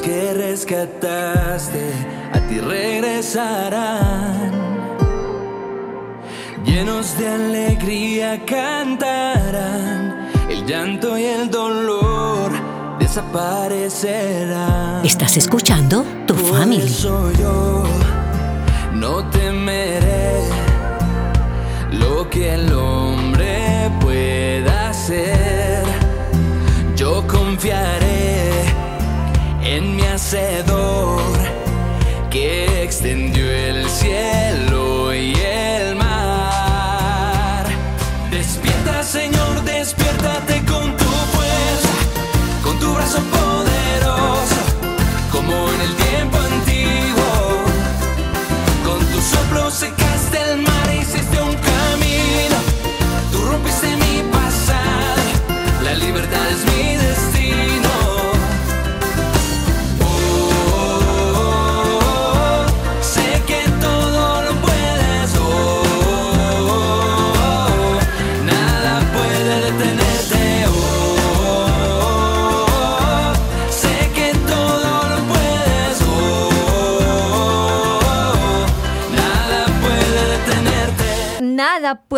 Los que rescataste, a ti regresarán. Llenos de alegría cantarán, el llanto y el dolor desaparecerán. Estás escuchando Tu Por Family. eso yo no temeré lo que el hombre pueda hacer. Yo confiaré en mi hacedor que extendió el cielo y el mar. Despierta, Señor, despiértate con tu fuerza, con tu brazo poderoso, como en el tiempo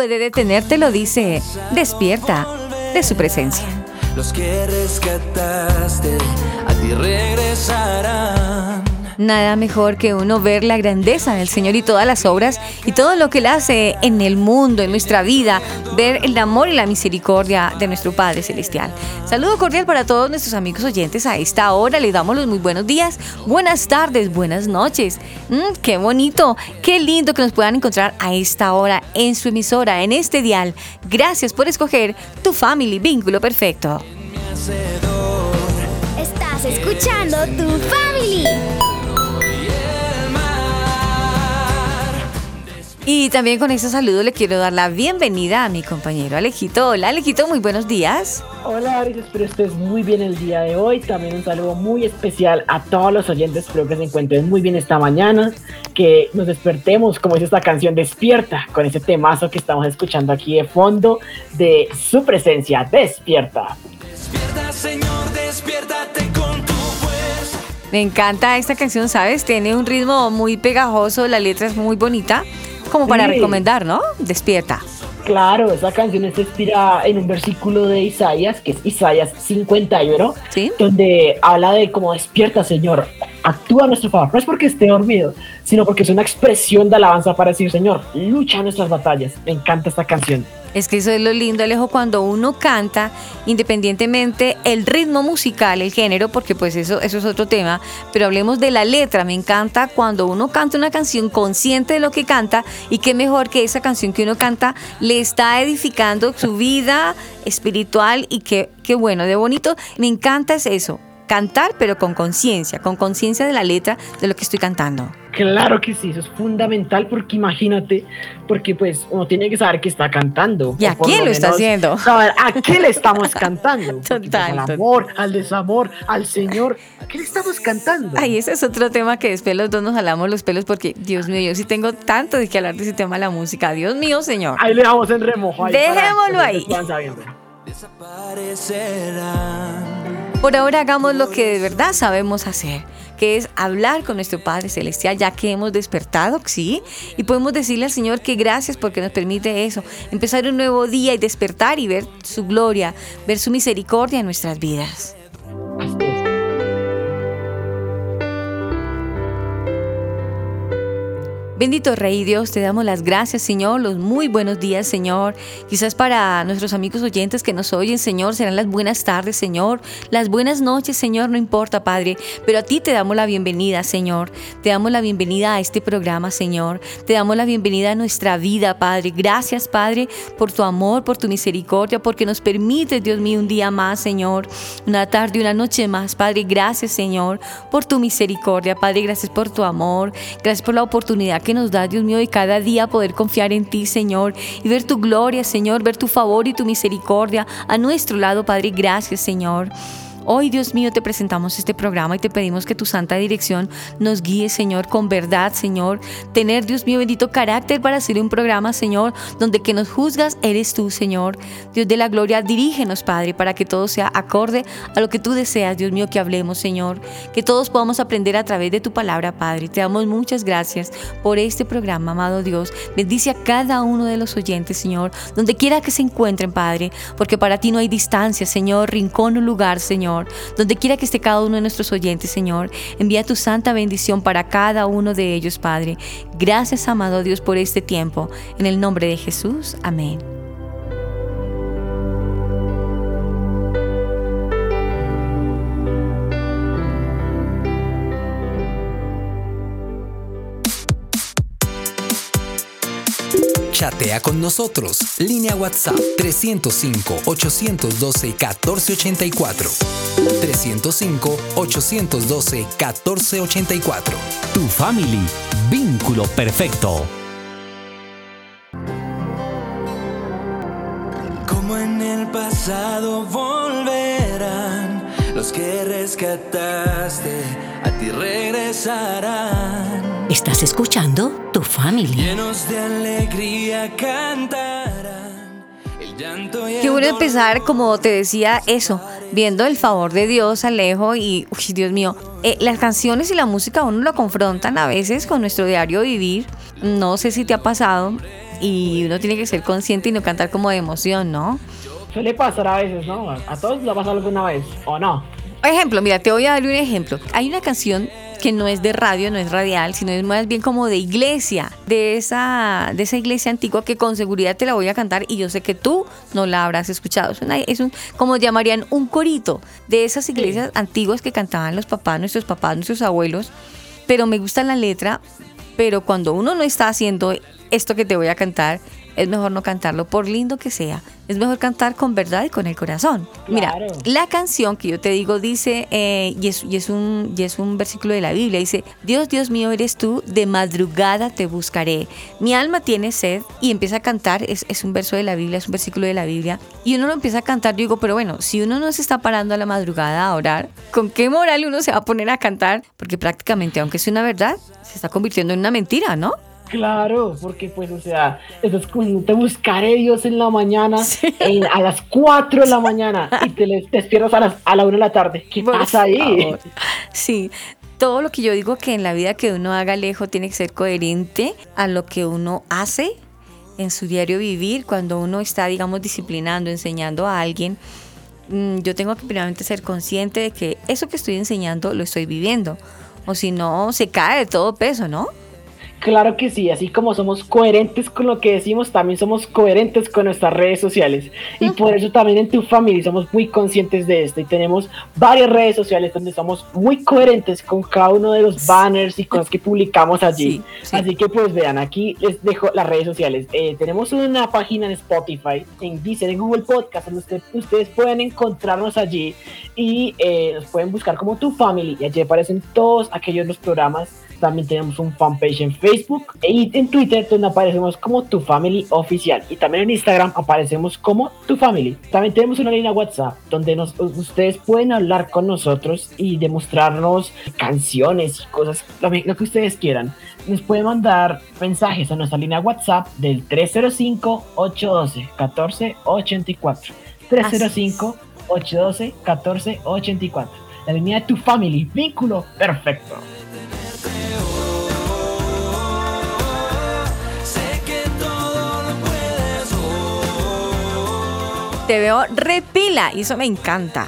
puede detenerte, lo dice. Despierta de su presencia. Los que rescataste a ti regresarán. Nada mejor que uno ver la grandeza del Señor y todas las obras y todo lo que Él hace en el mundo, en nuestra vida, ver el amor y la misericordia de nuestro Padre Celestial. Saludo cordial para todos nuestros amigos oyentes a esta hora. Les damos los muy buenos días, buenas tardes, buenas noches. Mm, qué bonito, qué lindo que nos puedan encontrar a esta hora en su emisora, en este dial. Gracias por escoger tu family vínculo perfecto. Estás escuchando tu family. Y también con este saludo le quiero dar la bienvenida a mi compañero Alejito. Hola Alejito, muy buenos días. Hola Aris, espero estés muy bien el día de hoy. También un saludo muy especial a todos los oyentes. Espero que se encuentren muy bien esta mañana. Que nos despertemos, como dice esta canción, despierta con ese temazo que estamos escuchando aquí de fondo de su presencia. Despierta. Despierta, Señor, despiértate con tu fuerza. Me encanta esta canción, ¿sabes? Tiene un ritmo muy pegajoso, la letra es muy bonita, como para Sí. recomendar, ¿no? Despierta. Claro, esa canción está inspirada en un versículo de Isaías, que es Isaías 51, ¿Sí? donde habla de cómo despierta, Señor, actúa a nuestro favor. No es porque esté dormido, sino porque es una expresión de alabanza para decir, Señor, lucha nuestras batallas. Me encanta esta canción. Es que eso es lo lindo, Alejo, cuando uno canta, independientemente el ritmo musical, el género, porque pues eso, eso es otro tema, pero hablemos de la letra. Me encanta cuando uno canta una canción consciente de lo que canta y qué mejor que esa canción que uno canta le está edificando su vida espiritual y qué, qué bueno, de bonito. Me encanta es eso, cantar pero con conciencia, con conciencia de la letra de lo que estoy cantando. Claro que sí, eso es fundamental porque imagínate, porque pues uno tiene que saber que está cantando. ¿Y a quién lo está haciendo? Saber a qué le estamos cantando. Porque, pues, Total, Al total. amor, al desamor, al Señor. ¿A qué le estamos cantando? Ay, ese es otro tema que después los dos nos jalamos los pelos porque, Dios mío, yo sí tengo tanto de que hablar de ese tema de la música. Dios mío, señor. Ahí le dejamos en remojo. ahí para Dejémoslo ustedes ahí. Desaparecerán. Por ahora hagamos lo que de verdad sabemos hacer, que es hablar con nuestro Padre Celestial, ya que hemos despertado, ¿sí? Y podemos decirle al Señor que gracias porque nos permite eso, empezar un nuevo día y despertar y ver su gloria, ver su misericordia en nuestras vidas. Bendito Rey Dios, te damos las gracias, Señor, los muy buenos días, Señor. Quizás para nuestros amigos oyentes que nos oyen, Señor, serán las buenas tardes, Señor. Las buenas noches, Señor, no importa, Padre. Pero a ti te damos la bienvenida, Señor. Te damos la bienvenida a este programa, Señor. Te damos la bienvenida a nuestra vida, Padre. Gracias, Padre, por tu amor, por tu misericordia, porque nos permite, Dios mío, un día más, Señor. Una tarde, una noche más, Padre. Gracias, Señor, por tu misericordia, Padre. Gracias por tu amor. Gracias por la oportunidad que nos da, Dios mío, de cada día poder confiar en ti, Señor, y ver tu gloria, Señor, ver tu favor y tu misericordia a nuestro lado, Padre. Gracias, Señor. Hoy, Dios mío, te presentamos este programa y te pedimos que tu santa dirección nos guíe, Señor, con verdad, Señor. Tener, Dios mío, bendito carácter para hacer un programa, Señor, donde que nos juzgas eres tú, Señor. Dios de la gloria, dirígenos, Padre, para que todo sea acorde a lo que tú deseas, Dios mío, que hablemos, Señor. Que todos podamos aprender a través de tu palabra, Padre. Te damos muchas gracias por este programa, amado Dios. Bendice a cada uno de los oyentes, Señor, donde quiera que se encuentren, Padre, porque para ti no hay distancia, Señor, rincón o lugar, Señor. Donde quiera que esté cada uno de nuestros oyentes, Señor, envía tu santa bendición para cada uno de ellos, Padre. Gracias, amado Dios, por este tiempo. En el nombre de Jesús. Amén. Chatea con nosotros. Línea WhatsApp 305-812-1484. 305-812-1484. Tu family. Vínculo perfecto. Como en el pasado volverán los que rescataste, a ti regresarán. Estás escuchando Tu Family. Llenos de alegría cantarán. El llanto y el Qué bueno empezar, como te decía, eso, viendo el favor de Dios, Alejo, y, uy, Dios mío, eh, las canciones y la música uno lo confrontan a veces con nuestro diario vivir. No sé si te ha pasado y uno tiene que ser consciente y no cantar como de emoción, ¿no? Suele pasar a veces, ¿no? A todos lo ha pasado alguna vez, ¿o no? Ejemplo, mira, te voy a dar un ejemplo. Hay una canción que no es de radio, no es radial, sino es más bien como de iglesia, de esa, de esa iglesia antigua que con seguridad te la voy a cantar y yo sé que tú no la habrás escuchado. Es, una- es un, como llamarían, un corito de esas iglesias antiguas que cantaban los papás, nuestros papás, nuestros abuelos, pero me gusta la letra, pero cuando uno no está haciendo esto que te voy a cantar, es mejor no cantarlo, por lindo que sea. Es mejor cantar con verdad y con el corazón. Mira, Claro. la canción que yo te digo dice, eh, y, es, y, es un, y es un versículo de la Biblia, dice, Dios, Dios mío eres tú, de madrugada te buscaré. Mi alma tiene sed y empieza a cantar, es, es un verso de la Biblia, es un versículo de la Biblia, y uno lo empieza a cantar, yo digo, pero bueno, si uno no se está parando a la madrugada a orar, ¿con qué moral uno se va a poner a cantar? Porque prácticamente, aunque es una verdad, se está convirtiendo en una mentira, ¿no? Claro, porque pues, o sea, eso es como te buscaré Dios en la mañana, en- a las 4 de la mañana, y te, despiertas a, las, a la 1 de la tarde. ¿Qué Por pasa ahí? favor. Sí, todo lo que yo digo que en la vida que uno haga lejos tiene que ser coherente a lo que uno hace en su diario vivir, cuando uno está, digamos, disciplinando, enseñando a alguien. mm, Yo tengo que primeramente ser consciente de que eso que estoy enseñando lo estoy viviendo. O si no, se cae de todo peso, ¿no? Claro que sí, así como somos coherentes con lo que decimos, también somos coherentes con nuestras redes sociales. Y por eso también en tu familia somos muy conscientes de esto y tenemos varias redes sociales donde somos muy coherentes con cada uno de los banners y cosas que publicamos allí. Sí, sí. Así que pues vean, aquí les dejo las redes sociales. Eh, tenemos una página en Spotify, en Deezer, en Google Podcast, donde usted- ustedes pueden encontrarnos allí y eh, nos pueden buscar como tu family y allí aparecen todos aquellos los programas también tenemos un fanpage en Facebook y en Twitter donde aparecemos como Tu Family Oficial. Y también en Instagram aparecemos como Tu Family. También tenemos una línea WhatsApp donde nos, ustedes pueden hablar con nosotros y demostrarnos canciones y cosas, lo, lo que ustedes quieran. Nos pueden mandar mensajes a nuestra línea WhatsApp del 305-812-1484. 305-812-1484. La línea de Tu Family. Vínculo perfecto. Te veo repila y eso me encanta.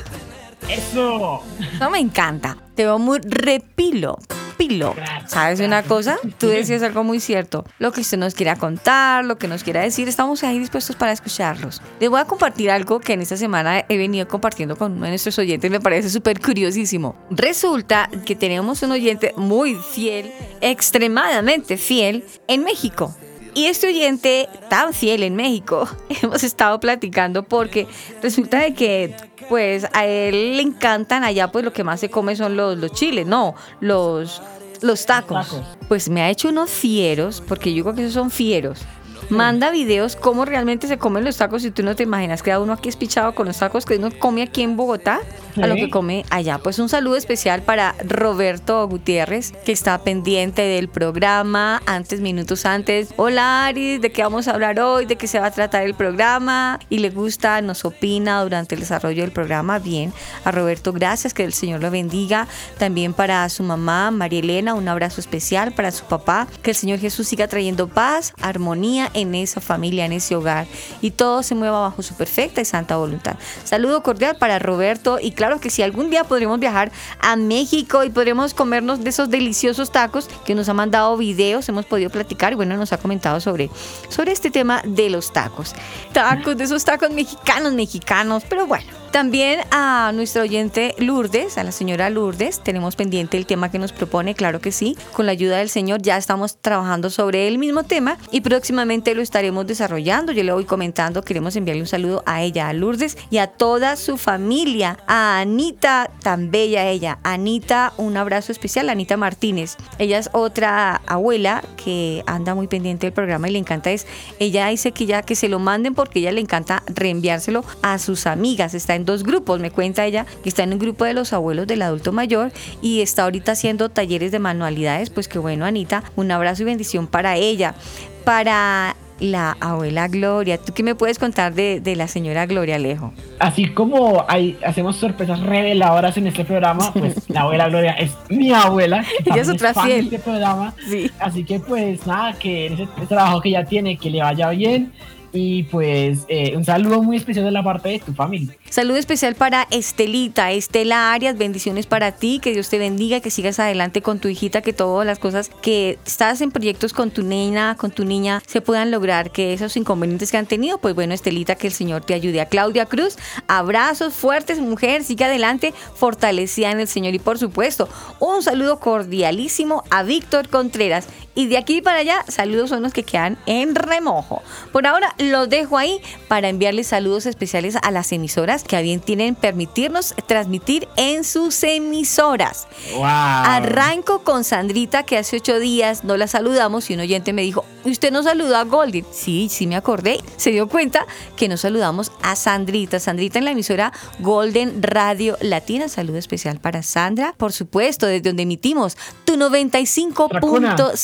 Eso. Eso me encanta. Te veo muy repilo. pilo. ¿Sabes una cosa? Tú decías algo muy cierto. Lo que usted nos quiera contar, lo que nos quiera decir, estamos ahí dispuestos para escucharlos. Les voy a compartir algo que en esta semana he venido compartiendo con uno de nuestros oyentes, me parece súper curiosísimo. Resulta que tenemos un oyente muy fiel, extremadamente fiel, en México. Y este oyente tan fiel en México, hemos estado platicando porque resulta de que pues a él le encantan allá pues lo que más se come son los, los chiles, no, los, los tacos. Tacos. Pues me ha hecho unos fieros, porque yo creo que esos son fieros. Manda videos cómo realmente se comen los tacos y tú no te imaginas que uno aquí es pichado con los tacos que uno come aquí en Bogotá a lo que come allá. Pues un saludo especial para Roberto Gutiérrez que está pendiente del programa antes, minutos antes. Hola Aris, ¿de qué vamos a hablar hoy? ¿De qué se va a tratar el programa? Y le gusta, nos opina durante el desarrollo del programa. Bien, a Roberto gracias, que el Señor lo bendiga. También para su mamá, María Elena, un abrazo especial para su papá. Que el Señor Jesús siga trayendo paz, armonía en esa familia, en ese hogar. Y todo se mueva bajo su perfecta y santa voluntad. Saludo cordial para Roberto. Y claro que si algún día podremos viajar a México y podremos comernos de esos deliciosos tacos que nos ha mandado videos, hemos podido platicar y bueno, nos ha comentado sobre, sobre este tema de los tacos. Tacos, de esos tacos mexicanos, mexicanos. Pero bueno, también a nuestra oyente Lourdes, a la señora Lourdes, tenemos pendiente el tema que nos propone, claro que sí. Con la ayuda del Señor ya estamos trabajando sobre el mismo tema y próximamente lo estaremos desarrollando. Yo le voy comentando, queremos enviarle un saludo a ella, a Lourdes y a toda su familia, a Anita, tan bella ella. Anita, un abrazo especial, Anita Martínez. Ella es otra abuela que anda muy pendiente del programa y le encanta es, ella dice que ya que se lo manden porque ella le encanta reenviárselo a sus amigas. Está en dos grupos, me cuenta ella, que está en un grupo de los abuelos del adulto mayor y está ahorita haciendo talleres de manualidades. Pues que bueno, Anita, un abrazo y bendición para ella. Para la abuela Gloria, ¿tú qué me puedes contar de, de la señora Gloria Alejo? Así como hay, hacemos sorpresas reveladoras en este programa, pues la abuela Gloria es mi abuela. Ella es otra fan de fiel. Este programa. Sí. Así que pues nada, que en ese trabajo que ella tiene, que le vaya bien. Y pues eh, un saludo muy especial de la parte de tu familia. Saludo especial para Estelita, Estela Arias, bendiciones para ti, que Dios te bendiga, que sigas adelante con tu hijita, que todas las cosas que estás en proyectos con tu nena, con tu niña, se puedan lograr, que esos inconvenientes que han tenido, pues bueno, Estelita, que el Señor te ayude. A Claudia Cruz, abrazos fuertes, mujer, sigue adelante, fortalecida en el Señor. Y por supuesto, un saludo cordialísimo a Víctor Contreras. Y de aquí para allá, saludos son los que quedan en remojo. Por ahora los dejo ahí para enviarles saludos especiales a las emisoras que a bien tienen permitirnos transmitir en sus emisoras. ¡Wow! Arranco con Sandrita, que hace ocho días no la saludamos y un oyente me dijo, ¿usted no saludó a Golden? Sí, sí me acordé. Se dio cuenta que no saludamos a Sandrita. Sandrita en la emisora Golden Radio Latina. Saludo especial para Sandra. Por supuesto, desde donde emitimos tu 95.5,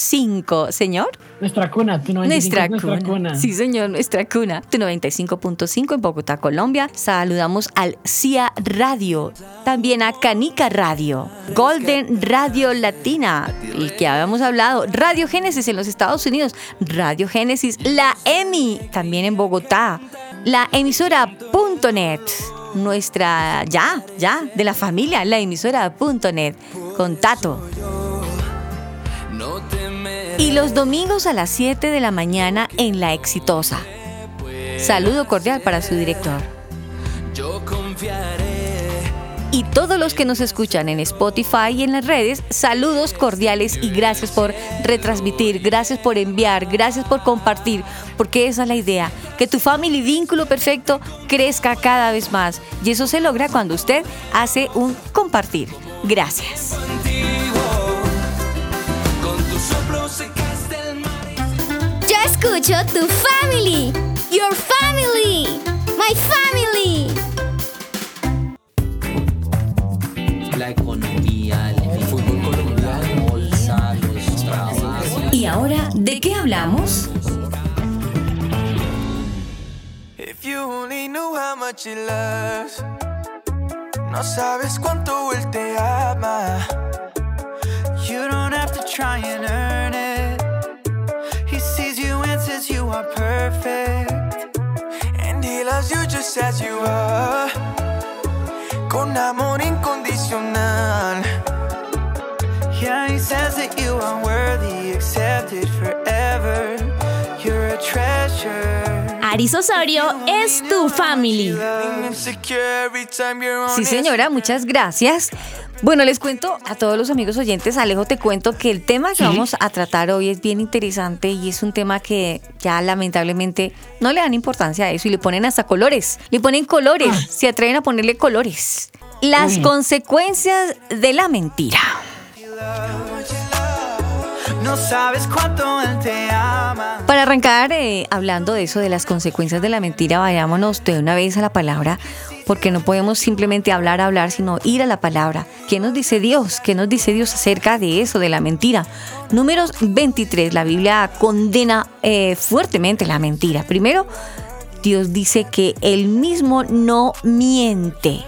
señor. Nuestra cuna, tu 95 Nuestra, es nuestra cuna. cuna. Sí, señor, nuestra cuna. Tu 95.5 en Bogotá, Colombia. Saludamos al CIA Radio. También a Canica Radio. Golden Radio Latina, el que habíamos hablado. Radio Génesis en los Estados Unidos. Radio Génesis, la EMI, también en Bogotá. La emisora .net. Nuestra, ya, ya, de la familia, la emisora .net. Con Tato. No temeré, Y los domingos a las 7 de la mañana en La Exitosa. Saludo cordial para su director. yo confiaré. Y todos los que nos escuchan en Spotify y en las redes, saludos cordiales y gracias por retransmitir, gracias por enviar, gracias por compartir, porque esa es la idea, que tu family vínculo perfecto crezca cada vez más. Y eso se logra cuando usted hace un compartir. Gracias. Escucho tu family. Your family. My family. la economía, el fútbol colombiano, la bolsa, los trabajos. ¿Y ahora de qué hablamos? If you only knew how much he loves. No sabes cuánto él te ama. You don't have to try and earn it. Says you are perfect. And he loves you just as you are. Con amor incondicional. Yeah, he says that you are worthy, accepted forever. You're a treasure. Aris Osorio es tu family. Sí, señora, muchas gracias. Bueno, les cuento a todos los amigos oyentes, Alejo, te cuento que el tema que vamos a tratar hoy es bien interesante y es un tema que ya lamentablemente no le dan importancia a eso y le ponen hasta colores. Le ponen colores, se atreven a ponerle colores. Las Uy. consecuencias de la mentira. No sabes cuánto él te ama. Para arrancar eh, hablando de eso, de las consecuencias de la mentira, vayámonos de una vez a la palabra, porque no podemos simplemente hablar, hablar, sino ir a la palabra. ¿Qué nos dice Dios? ¿Qué nos dice Dios acerca de eso, de la mentira? Números 23, la Biblia condena eh, fuertemente la mentira. Primero, Dios dice que Él mismo no miente.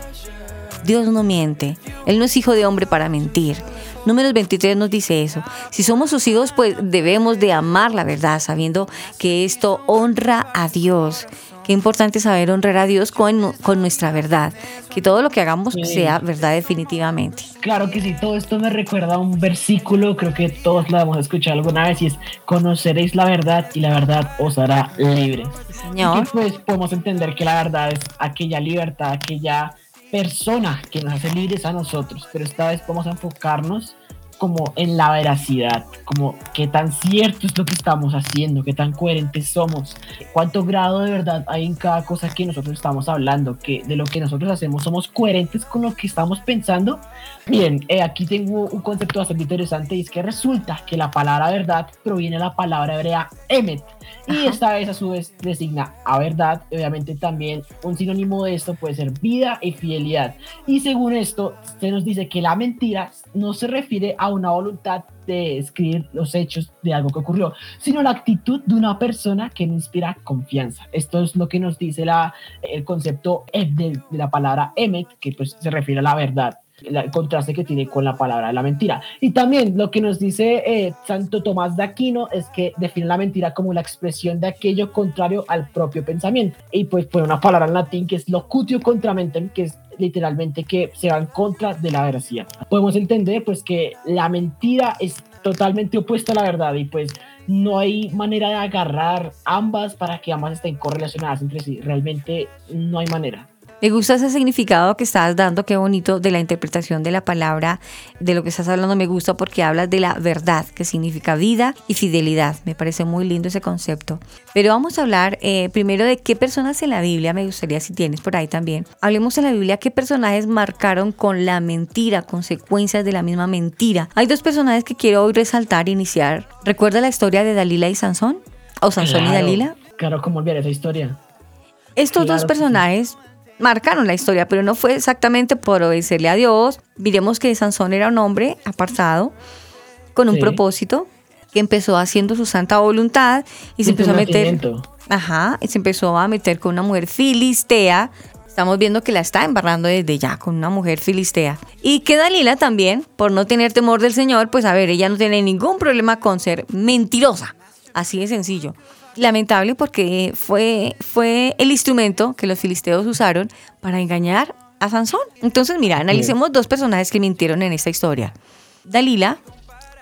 Dios no miente. Él no es hijo de hombre para mentir. Números 23 nos dice eso. Si somos sus hijos, pues debemos de amar la verdad, sabiendo que esto honra a Dios. Qué importante saber honrar a Dios con, con nuestra verdad. Que todo lo que hagamos Sí. sea verdad definitivamente. Claro que sí, todo esto me recuerda a un versículo, creo que todos lo hemos escuchado alguna vez, y es, conoceréis la verdad y la verdad os hará libres. Señor. Y que pues podemos entender que la verdad es aquella libertad, aquella persona que nos hace libres a nosotros, pero esta vez vamos a enfocarnos como en la veracidad, como qué tan cierto es lo que estamos haciendo, qué tan coherentes somos, cuánto grado de verdad hay en cada cosa que nosotros estamos hablando, que de lo que nosotros hacemos somos coherentes con lo que estamos pensando. Bien, eh, aquí tengo un concepto bastante interesante y es que resulta que la palabra verdad proviene de la palabra hebrea emet y esta vez a su vez designa a verdad, obviamente también un sinónimo de esto puede ser vida y fidelidad. Y según esto, se nos dice que la mentira no se refiere a una voluntad de escribir los hechos de algo que ocurrió, sino la actitud de una persona que no inspira confianza. Esto es lo que nos dice la, el concepto de, de la palabra emet, que pues se refiere a la verdad el contraste que tiene con la palabra de la mentira. Y también lo que nos dice eh, Santo Tomás de Aquino es que define la mentira como la expresión de aquello contrario al propio pensamiento. Y pues pone una palabra en latín que es locutio contramentem, que es literalmente que se va en contra de la veracidad. Podemos entender pues que la mentira es totalmente opuesta a la verdad y pues no hay manera de agarrar ambas para que ambas estén correlacionadas entre sí. Realmente no hay manera. Me gusta ese significado que estás dando, qué bonito, de la interpretación de la palabra, de lo que estás hablando, me gusta porque hablas de la verdad, que significa vida y fidelidad. Me parece muy lindo ese concepto. Pero vamos a hablar eh, primero de qué personas en la Biblia, me gustaría si tienes por ahí también. Hablemos en la Biblia qué personajes marcaron con la mentira, consecuencias de la misma mentira. Hay dos personajes que quiero hoy resaltar e iniciar. ¿Recuerda la historia de Dalila y Sansón? ¿O Sansón y Dalila? Claro, como olvidar esa historia. Estos Claro dos personajes marcaron la historia, pero no fue exactamente por obedecerle a Dios. Miremos que Sansón era un hombre apartado, con un Sí. propósito, que empezó haciendo su santa voluntad y se empezó a meter. Ajá, y se empezó a meter con una mujer filistea. Estamos viendo que la está embarrando desde ya con una mujer filistea. Y que Dalila también, por no tener temor del Señor, pues a ver, ella no tiene ningún problema con ser mentirosa. Así de sencillo. Lamentable porque fue, fue el instrumento que los filisteos usaron para engañar a Sansón. Entonces, mira, analicemos dos personajes que mintieron en esta historia. Dalila,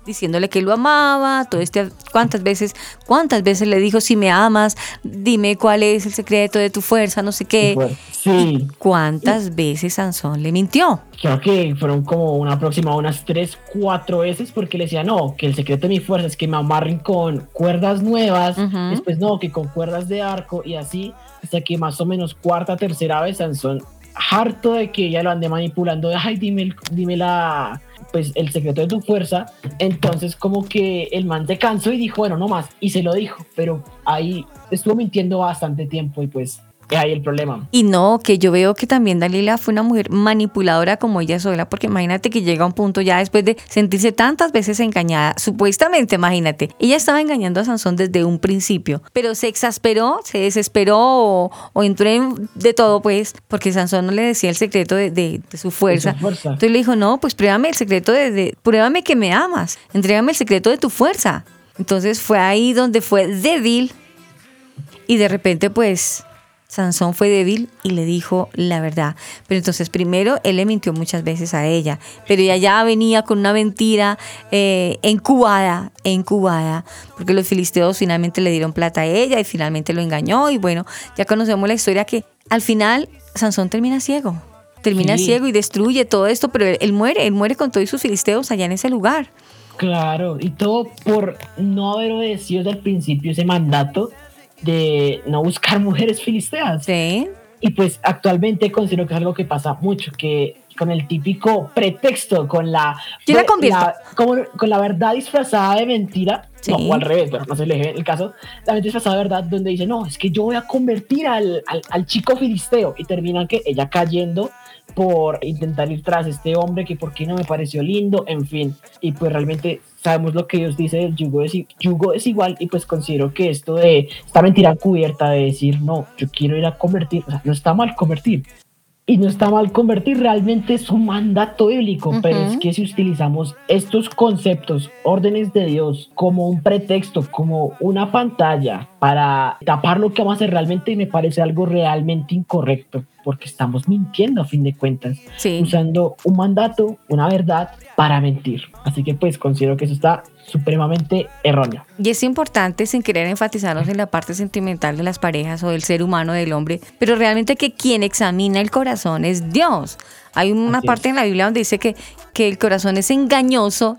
diciéndole que lo amaba, todo este, cuántas veces, cuántas veces le dijo, si me amas, dime cuál es el secreto de tu fuerza, no sé qué. Sí, ¿Cuántas veces Sansón le mintió? creo que fueron como una próxima unas 3, 4 veces porque le decía, no, que el secreto de mi fuerza es que me amarren con cuerdas nuevas, después no, que con cuerdas de arco y así, hasta que más o menos cuarta, tercera vez Sansón, harto de que ella lo ande manipulando, de, ay, dime, el- dime la, pues el secreto de tu fuerza, entonces como que el man se cansó y dijo, bueno, no más, y se lo dijo, pero ahí estuvo mintiendo bastante tiempo y pues ahí el problema. Y no, que yo veo que también Dalila fue una mujer manipuladora como ella sola, porque imagínate que llega a un punto ya después de sentirse tantas veces engañada, supuestamente, imagínate, ella estaba engañando a Sansón desde un principio, pero se exasperó, se desesperó o, o entró en de todo, pues, porque Sansón no le decía el secreto de, de- de su fuerza. Entonces le dijo, no, pues pruébame el secreto de, de- pruébame que me amas, entrégame el secreto de tu fuerza. Entonces fue ahí donde fue débil y de repente pues Sansón fue débil y le dijo la verdad. Pero entonces primero él le mintió muchas veces a ella, pero ella ya venía con una mentira eh, incubada, incubada, porque los filisteos finalmente le dieron plata a ella y finalmente lo engañó y bueno, ya conocemos la historia que al final Sansón termina ciego. Termina Sí. ciego y destruye todo esto, pero él, él muere, él muere con todos sus filisteos allá en ese lugar. Claro, y todo por no haber obedecido desde el principio ese mandato de no buscar mujeres filisteas. Sí. Y pues actualmente considero que es algo que pasa mucho, que con el típico pretexto, con la, con la verdad disfrazada de mentira, Sí. no, o al revés, pero no se le el caso, la mentira disfrazada de verdad, donde dice, no, es que yo voy a convertir al, al, al chico filisteo, y terminan que ella cayendo por intentar ir tras este hombre que por qué no me pareció lindo, en fin, y pues realmente sabemos lo que Dios dice del yugo, es, yugo es igual y pues considero que esto de esta mentira cubierta de decir no, yo quiero ir a convertir, o sea, no está mal convertir y no está mal convertir, realmente es un mandato bíblico, pero es que si utilizamos estos conceptos, órdenes de Dios como un pretexto, como una pantalla para tapar lo que vamos a hacer realmente me parece algo realmente incorrecto, porque estamos mintiendo a fin de cuentas Sí. usando un mandato, una verdad para mentir. Así que pues considero que eso está supremamente erróneo. Y es importante, sin querer enfatizarnos en la parte sentimental de las parejas o del ser humano del hombre, pero realmente que quien examina el corazón es Dios. Hay una Así parte en la Biblia donde dice que, que el corazón es engañoso.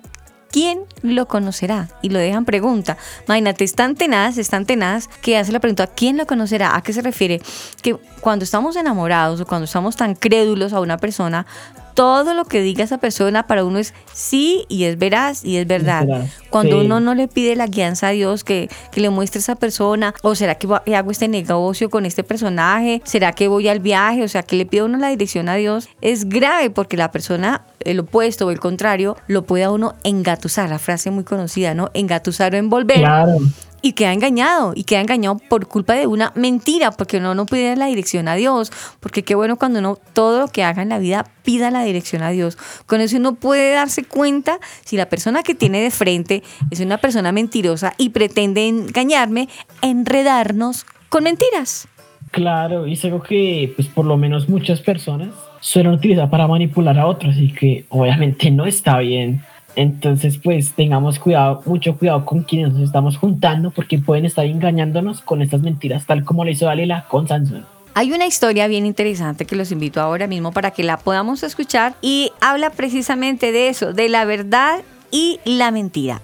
¿Quién lo conocerá? Y lo dejan pregunta. Imagínate, es tan tenaz, es tan tenaz que hace la pregunta, ¿quién lo conocerá? ¿A qué se refiere? Que cuando estamos enamorados o cuando estamos tan crédulos a una persona, todo lo que diga esa persona para uno es sí y es veraz y es verdad. veraz, Cuando sí. uno no le pide la guianza a Dios que, que le muestre a esa persona, o será que hago este negocio con este personaje, será que voy al viaje, o sea, que le pido a uno la dirección a Dios, es grave porque la persona, el opuesto o el contrario, lo puede a uno engatusar, la frase muy conocida, ¿no? Engatusar o envolver Claro. Y queda engañado y queda engañado por culpa de una mentira porque uno no pide la dirección a Dios porque qué bueno cuando uno todo lo que haga en la vida pida la dirección a Dios con eso uno puede darse cuenta si la persona que tiene de frente es una persona mentirosa y pretende engañarme enredarnos con mentiras Claro, y es algo que pues por lo menos muchas personas suelen utilizar para manipular a otros y que obviamente no está bien. Entonces pues tengamos cuidado, mucho cuidado con quienes nos estamos juntando porque pueden estar engañándonos con estas mentiras tal como lo hizo Dalila con Sansón. Hay una historia bien interesante que los invito ahora mismo para que la podamos escuchar y habla precisamente de eso, de la verdad y la mentira.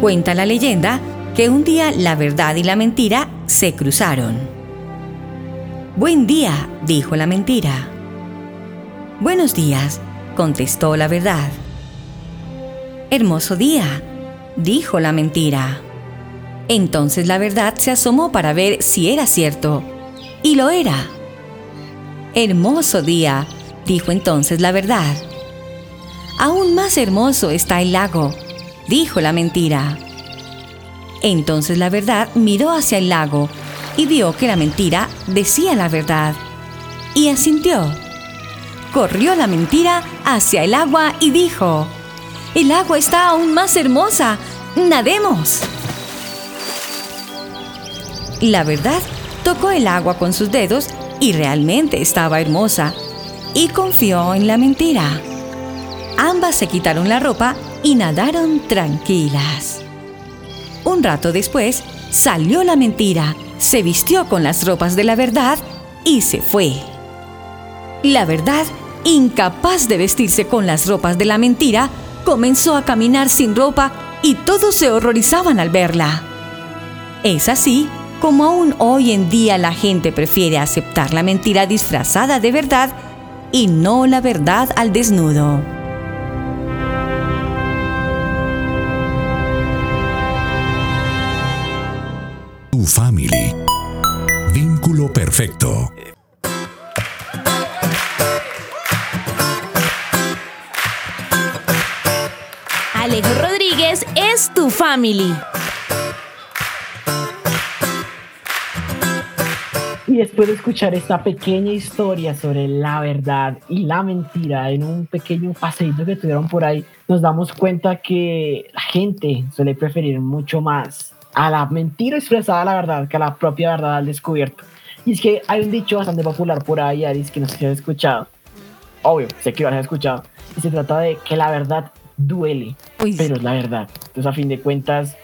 Cuenta la leyenda que un día la verdad y la mentira se cruzaron. Buen día, dijo la mentira. Buenos días, contestó la verdad. Hermoso día, dijo la mentira. Entonces la verdad se asomó para ver si era cierto. Y lo era. Hermoso día, dijo entonces la verdad. Aún más hermoso está el lago, dijo la mentira. Entonces la verdad miró hacia el lago y vio que la mentira decía la verdad. Y asintió. Corrió la mentira hacia el agua y dijo, El agua está aún más hermosa, nademos. La verdad tocó el agua con sus dedos y realmente estaba hermosa, y confió en la mentira. Ambas se quitaron la ropa y nadaron tranquilas. Un rato después, salió la mentira, se vistió con las ropas de la verdad y se fue. La verdad, incapaz de vestirse con las ropas de la mentira, comenzó a caminar sin ropa y todos se horrorizaban al verla. Es así como aún hoy en día la gente prefiere aceptar la mentira disfrazada de verdad y no la verdad al desnudo. Family. Vínculo perfecto. Alejo Rodríguez es tu family. Y después de escuchar esta pequeña historia sobre la verdad y la mentira en un pequeño paseito que tuvieron por ahí, nos damos cuenta que la gente suele preferir mucho más a la mentira expresada a la verdad que a la propia verdad al descubierto. Y es que hay un dicho bastante popular por ahí, Aris, que no sé si has escuchado. Obvio, sé que lo has escuchado. Y se trata de que la verdad duele, pero es la verdad. Entonces, a fin de cuentas,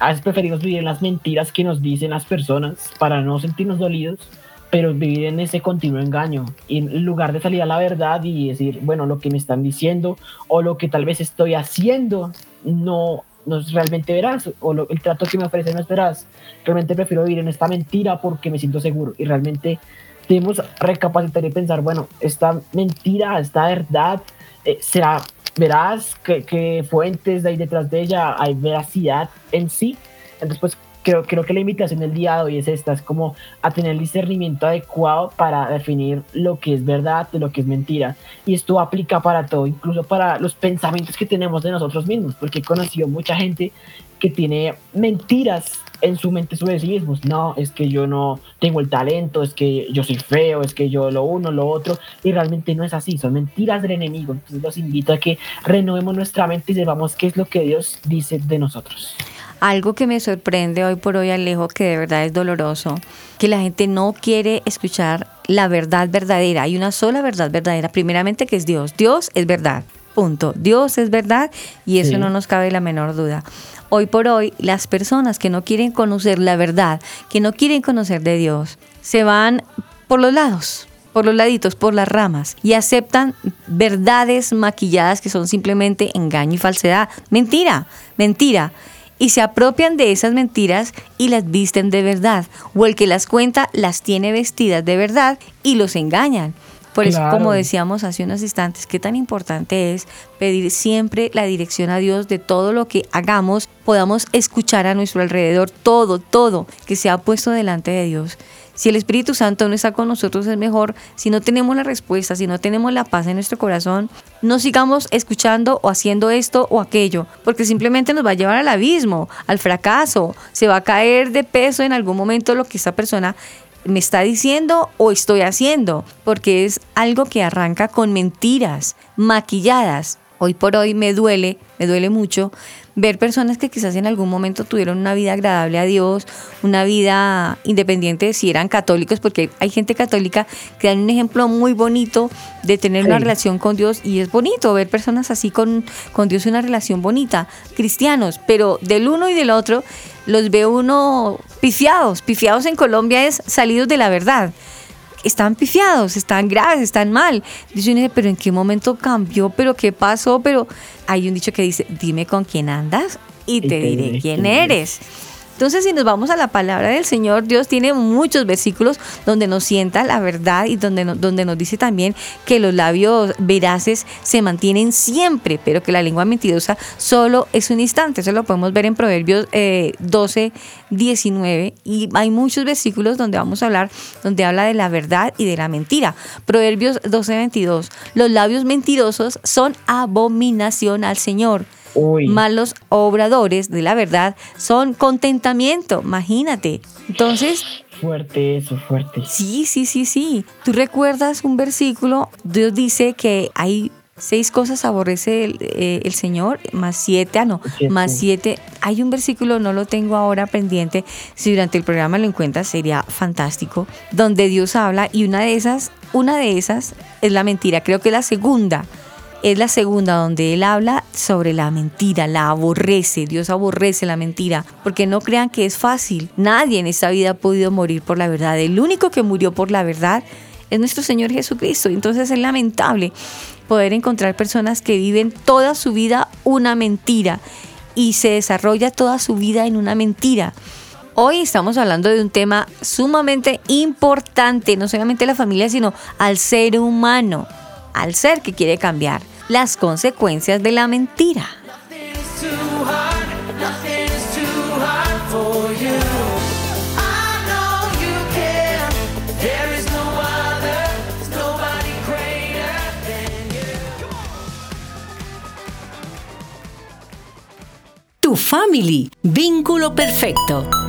a veces preferimos vivir en las mentiras que nos dicen las personas para no sentirnos dolidos, pero vivir en ese continuo engaño. Y en lugar de salir a la verdad y decir, bueno, lo que me están diciendo o lo que tal vez estoy haciendo no, no es realmente veraz o lo- el trato que me ofrecen no es veraz. Realmente prefiero vivir en esta mentira porque me siento seguro y realmente debemos recapacitar y pensar, bueno, esta mentira, esta verdad, eh, será veraz, ¿Qué, qué fuentes hay detrás de ella, hay veracidad en sí. Entonces, pues creo, creo que la invitación del día de hoy es esta, es como a tener el discernimiento adecuado para definir lo que es verdad de lo que es mentira. Y esto aplica para todo, incluso para los pensamientos que tenemos de nosotros mismos, porque he conocido mucha gente que tiene mentiras en su mente sobre sí mismos. No, es que yo no tengo el talento, es que yo soy feo, es que yo lo uno, lo otro, y realmente no es así, son mentiras del enemigo. Entonces los invito a que renovemos nuestra mente y sepamos qué es lo que Dios dice de nosotros. Algo que me sorprende hoy por hoy, Alejo, que de verdad es doloroso, que la gente no quiere escuchar la verdad verdadera. Hay una sola verdad verdadera, primeramente que es Dios. Dios es verdad. Punto. Dios es verdad y eso Sí. no nos cabe la menor duda. Hoy por hoy, las personas que no quieren conocer la verdad, que no quieren conocer de Dios, se van por los lados, por los laditos, por las ramas y aceptan verdades maquilladas que son simplemente engaño y falsedad. Mentira, mentira. Y se apropian de esas mentiras y las visten de verdad. O el que las cuenta las tiene vestidas de verdad y los engañan. Por eso, Claro. como decíamos hace unos instantes, qué tan importante es pedir siempre la dirección a Dios de todo lo que hagamos, podamos escuchar a nuestro alrededor todo, todo que se ha puesto delante de Dios. Si el Espíritu Santo no está con nosotros es mejor, si no tenemos la respuesta, si no tenemos la paz en nuestro corazón, no sigamos escuchando o haciendo esto o aquello, porque simplemente nos va a llevar al abismo, al fracaso, se va a caer de peso en algún momento lo que esta persona me está diciendo o estoy haciendo, porque es algo que arranca con mentiras maquilladas. Hoy por hoy me duele, me duele mucho ver personas que quizás en algún momento tuvieron una vida agradable a Dios, una vida independiente de si eran católicos, porque hay gente católica que dan un ejemplo muy bonito de tener una relación con Dios y es bonito ver personas así con, con Dios una relación bonita, cristianos, pero del uno y del otro los ve uno pifiados, pifiados en Colombia es salidos de la verdad están pifiados, están graves, están mal. Dice uno, pero ¿en qué momento cambió? ¿Pero qué pasó? Pero hay un dicho que dice, dime con quién andas y te diré quién eres. Entonces, si nos vamos a la palabra del Señor, Dios tiene muchos versículos donde nos sienta la verdad y donde, no- donde nos dice también que los labios veraces se mantienen siempre, pero que la lengua mentirosa solo es un instante. Eso lo podemos ver en Proverbios eh, 12, 19. Y hay muchos versículos donde vamos a hablar, donde habla de la verdad y de la mentira. Proverbios 12, 22. Los labios mentirosos son abominación al Señor. Uy. Malos obradores de la verdad son contentamiento, imagínate. Entonces, Fuerte eso, fuerte. sí, sí, sí, sí. Tú recuerdas un versículo, Dios dice que hay seis cosas aborrece el, eh, el Señor, más siete, ah no, Siete. más siete. Hay un versículo, no lo tengo ahora pendiente, si durante el programa lo encuentras sería fantástico, donde Dios habla y una de esas, una de esas es la mentira, creo que la segunda es la segunda donde él habla sobre la mentira, la aborrece, Dios aborrece la mentira, porque no crean que es fácil, nadie en esta vida ha podido morir por la verdad, el único que murió por la verdad es nuestro Señor Jesucristo, entonces es lamentable poder encontrar personas que viven toda su vida una mentira y se desarrolla toda su vida en una mentira. Hoy estamos hablando de un tema sumamente importante, no solamente a la familia, sino al ser humano, al ser que quiere cambiar, las consecuencias de la mentira. Tu family, vínculo perfecto.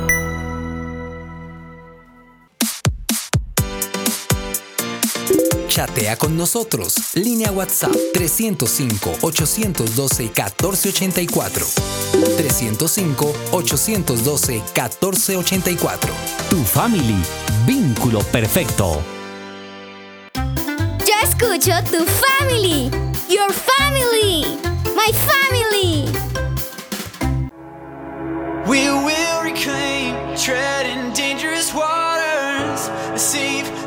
Chatea con nosotros. Línea WhatsApp 305-812-1484. 305-812-1484. Tu family. Vínculo perfecto. Yo escucho tu family. Your family. My family. We will reclaim, treading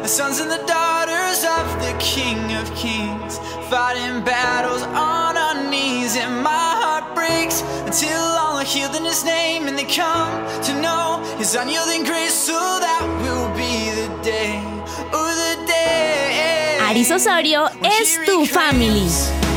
sons and the daughters of the King of Kings, fighting battles on our knees, and my heart breaks until all are healed in His name, and they come to know His unyielding grace, so that will be the day, oh the day. Aris Osorio es tu family.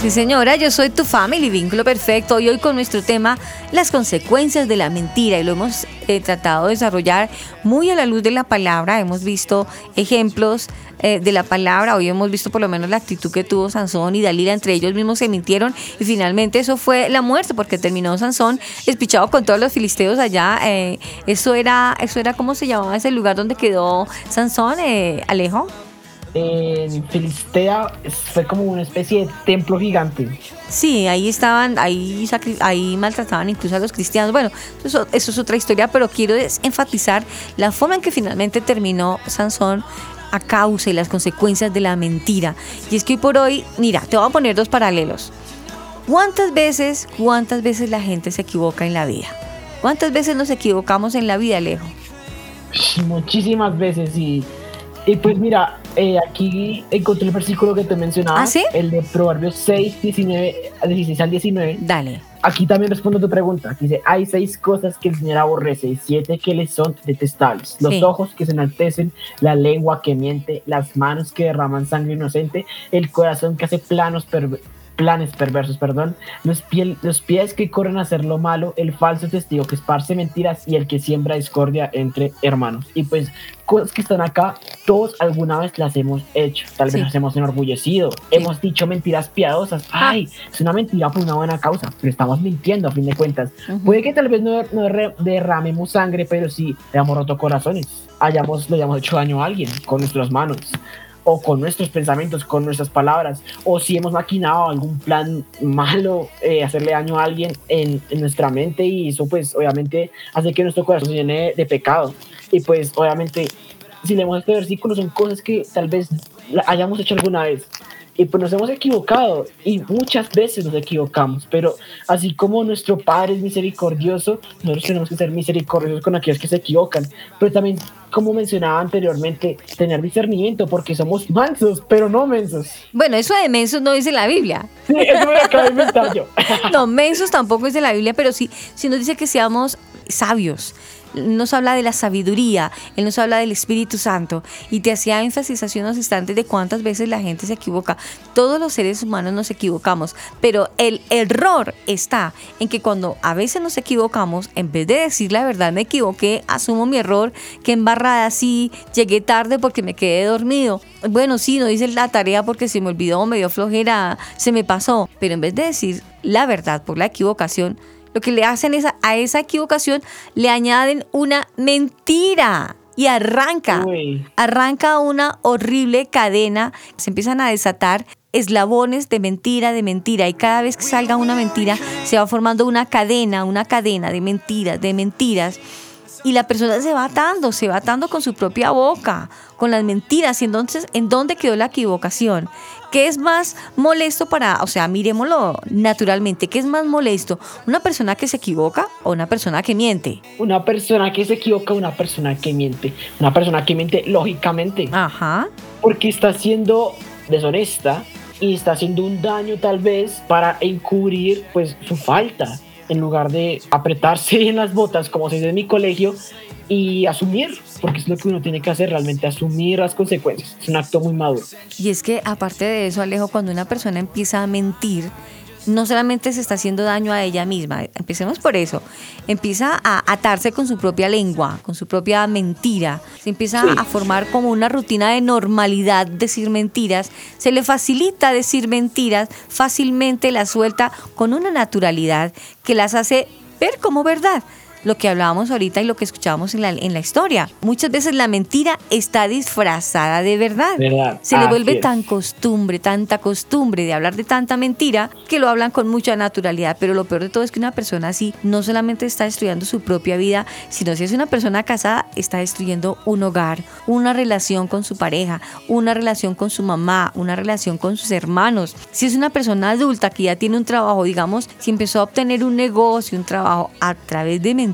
Sí, señora, yo soy tu family, vínculo perfecto. Y hoy con nuestro tema, las consecuencias de la mentira. Y lo hemos eh, tratado de desarrollar muy a la luz de la palabra. Hemos visto ejemplos eh, de la palabra. Hoy hemos visto por lo menos la actitud que tuvo Sansón y Dalila. Entre ellos mismos se mintieron. Y finalmente eso fue la muerte, porque terminó Sansón espichado con todos los filisteos allá. Eh, eso era, eso era, ¿cómo se llamaba ese lugar donde quedó Sansón, Alejo? En Filistea fue como una especie de templo gigante. Sí, ahí estaban, ahí, ahí maltrataban incluso a los cristianos. Bueno, eso, eso es otra historia, pero quiero enfatizar la forma en que finalmente terminó Sansón a causa y las consecuencias de la mentira. Y es que hoy por hoy, mira, te voy a poner dos paralelos. ¿Cuántas veces, cuántas veces la gente se equivoca en la vida? ¿Cuántas veces nos equivocamos en la vida, Alejo? Muchísimas veces y, y pues mira, eh, aquí encontré el versículo que te mencionaba. ¿Ah, sí? El de Proverbios 6, 19, 16 al 19. Dale. Aquí también respondo a tu pregunta. Dice, hay seis cosas que el Señor aborrece y siete que le son detestables. Los Sí. ojos que se enaltecen, la lengua que miente, las manos que derraman sangre inocente, el corazón que hace planos perver- planes perversos, perdón, los, piel- los pies que corren a hacer lo malo, el falso testigo que esparce mentiras y el que siembra discordia entre hermanos. Y pues cosas que están acá, todos alguna vez las hemos hecho, tal vez Sí. nos hemos enorgullecido, hemos dicho mentiras piadosas, Ah. ay, es una mentira por una buena causa, pero estamos mintiendo a fin de cuentas. Ujú. Puede que tal vez no, no derramemos sangre, pero sí hayamos roto corazones, hayamos, le hayamos hecho daño a alguien con nuestras manos, o con nuestros pensamientos, con nuestras palabras, o si hemos maquinado algún plan malo, eh, hacerle daño a alguien en, en nuestra mente, y eso pues obviamente hace que nuestro corazón se llene de pecado. Y pues obviamente, si leemos este versículo, son cosas que tal vez hayamos hecho alguna vez. Y pues nos hemos equivocado y muchas veces nos equivocamos, pero así como nuestro Padre es misericordioso, nosotros tenemos que ser misericordiosos con aquellos que se equivocan, pero también, como mencionaba anteriormente, tener discernimiento porque somos mansos, pero no mensos. Bueno, eso de mensos no dice la Biblia. Sí, eso me acabo de inventar yo. No, mensos tampoco dice la Biblia, pero sí, sí nos dice que seamos sabios. Nos habla de la sabiduría, Él nos habla del Espíritu Santo y te hacía énfasis hace unos instantes de cuántas veces la gente se equivoca. Todos los seres humanos nos equivocamos, pero el error está en que cuando a veces nos equivocamos, en vez de decir la verdad, me equivoqué, asumo mi error, que embarrada así, llegué tarde porque me quedé dormido. Bueno, sí, no hice la tarea porque se me olvidó, me dio flojera, se me pasó, pero en vez de decir la verdad por la equivocación, lo que le hacen es a, esa equivocación le añaden una mentira y arranca, Uy. arranca una horrible cadena, se empiezan a desatar eslabones de mentira, de mentira, y cada vez que salga una mentira se va formando una cadena, una cadena de mentiras, de mentiras, y la persona se va atando, se va atando con su propia boca, con las mentiras, y entonces, ¿en dónde quedó la equivocación? ¿Qué es más molesto para, o sea, miremoslo naturalmente, qué es más molesto? ¿Una persona que se equivoca o una persona que miente? Una persona que se equivoca, una persona que miente, una persona que miente lógicamente. Ajá. porque está siendo deshonesta y está haciendo un daño tal vez para encubrir pues su falta en lugar de apretarse en las botas como se dice en mi colegio y asumir porque es lo que uno tiene que hacer realmente asumir las consecuencias es un acto muy maduro Y es que aparte de eso, Alejo, cuando una persona empieza a mentir, no solamente se está haciendo daño a ella misma, empecemos por eso, empieza a atarse con su propia lengua, con su propia mentira, se empieza Sí. a formar como una rutina de normalidad decir mentiras, se le facilita decir mentiras, fácilmente las suelta con una naturalidad que las hace ver como verdad. Lo que hablábamos ahorita y lo que escuchábamos en la, en la historia. Muchas veces la mentira está disfrazada de verdad. ¿Verdad? Se le Así vuelve es. tan costumbre, tanta costumbre de hablar de tanta mentira que lo hablan con mucha naturalidad. Pero lo peor de todo es que una persona así no solamente está destruyendo su propia vida, sino si es una persona casada, está destruyendo un hogar, una relación con su pareja, una relación con su mamá, una relación con sus hermanos. Si es una persona adulta que ya tiene un trabajo, digamos, si empezó a obtener un negocio, un trabajo a través de mentiras,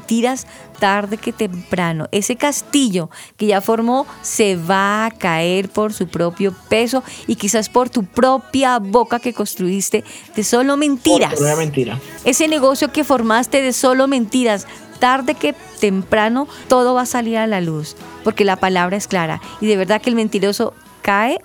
tarde que temprano, ese castillo que ya formó se va a caer por su propio peso y quizás por tu propia boca que construiste de solo mentiras. Mentira. Ese negocio que formaste de solo mentiras, tarde que temprano todo va a salir a la luz, porque la palabra es clara y de verdad que el mentiroso cae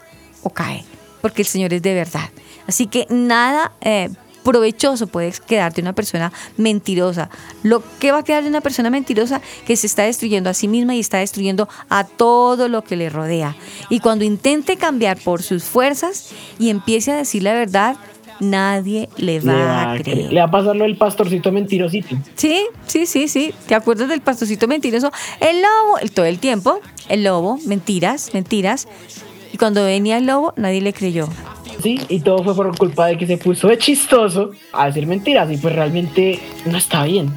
o cae, porque el Señor es de verdad. Así que nada eh, provechoso puede quedar de una persona mentirosa. Lo que va a quedar de una persona mentirosa que se está destruyendo a sí misma y está destruyendo a todo lo que le rodea. Y cuando intente cambiar por sus fuerzas y empiece a decir la verdad, nadie le va, Le va, a creer. cre- le va a pasar lo del pastorcito mentirosito. Sí, sí, sí, sí. ¿Te acuerdas del pastorcito mentiroso? El lobo, el- todo el tiempo, el lobo, mentiras, mentiras. Y cuando venía el lobo, nadie le creyó. Sí, y todo fue por culpa de que se puso de chistoso a decir mentiras y pues realmente no está bien.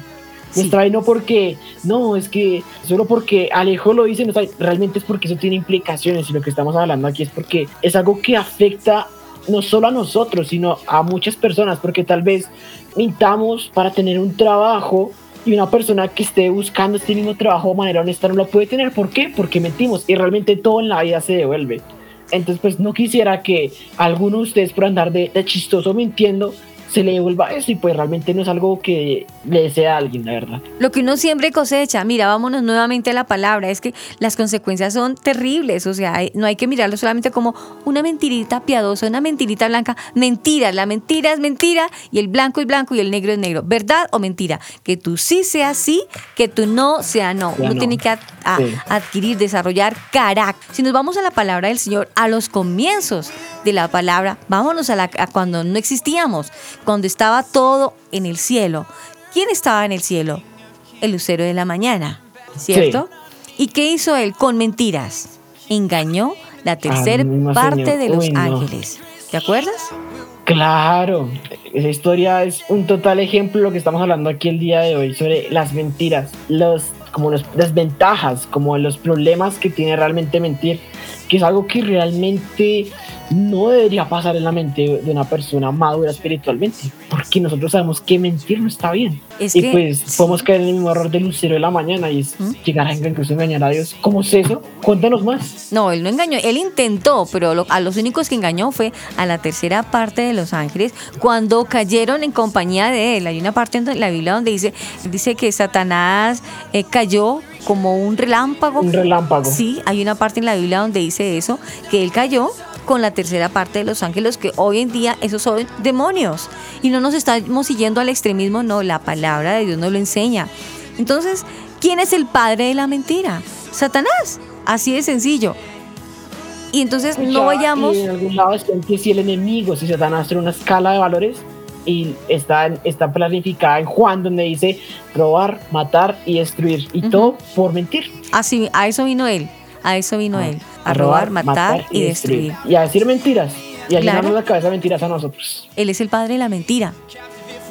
No está bien no porque, no, es que solo porque Alejo lo dice, no está bien. realmente es porque eso tiene implicaciones y lo que estamos hablando aquí es porque es algo que afecta no solo a nosotros, sino a muchas personas, porque tal vez mintamos para tener un trabajo y una persona que esté buscando este mismo trabajo de manera honesta no lo puede tener. ¿Por qué? Porque mentimos y realmente todo en la vida se devuelve. Entonces, pues no quisiera que alguno de ustedes por andar de, de chistoso mintiendo se le devuelva eso y pues realmente no es algo que le desea a alguien, la verdad. Lo que uno siempre cosecha, mira, vámonos nuevamente a la palabra, es que las consecuencias son terribles, o sea, no hay que mirarlo solamente como una mentirita piadosa, una mentirita blanca, mentira, la mentira es mentira y el blanco es blanco y el negro es negro, ¿verdad o mentira? Que tú sí seas sí, que tú no sea no, Ya uno no. tiene que ad- a- Sí. adquirir, desarrollar carácter. Si nos vamos a la palabra del Señor, a los comienzos de la palabra, vámonos a, la, a cuando no existíamos, cuando estaba todo en el cielo. ¿Quién estaba en el cielo? El lucero de la mañana, ¿cierto? ¿Y qué hizo él con mentiras? Engañó la tercera parte Señor. de los Uy, no. ángeles. ¿Te acuerdas? Claro, esa historia es un total ejemplo de lo que estamos hablando aquí el día de hoy sobre las mentiras, los como las desventajas, como los problemas que tiene realmente mentir, que es algo que realmente no debería pasar en la mente de una persona madura espiritualmente, porque nosotros sabemos que mentir no está bien. Es y que- pues sí. podemos caer en el mismo error del lucero de la mañana y es ¿Mm? llegar a incluso engañar a Dios. ¿Cómo es eso? Cuéntanos más. No, él no engañó, él intentó, pero lo- a los únicos que engañó fue a la tercera parte de los ángeles cuando cayeron en compañía de él. Hay una parte en la Biblia donde dice, dice que Satanás eh, cayó como un relámpago. Un relámpago. Sí, hay una parte en la Biblia donde dice eso, que él cayó con la tercera parte de los ángeles, que hoy en día esos son demonios. Y no nos estamos siguiendo al extremismo, no, la palabra de Dios nos lo enseña. Entonces, ¿quién es el padre de la mentira? Satanás, así de sencillo. Y entonces no Ya, vayamos... y en algún lado que el enemigo, si Satanás tiene una escala de valores y está, en- está planificada en Juan, donde dice robar, matar y destruir. Y todo por mentir. Así, a eso vino él, a eso vino él, a, robar, matar, y destruir. Y a decir mentiras. Y a Claro. llenarnos la cabeza de mentiras a nosotros. Él es el padre de la mentira.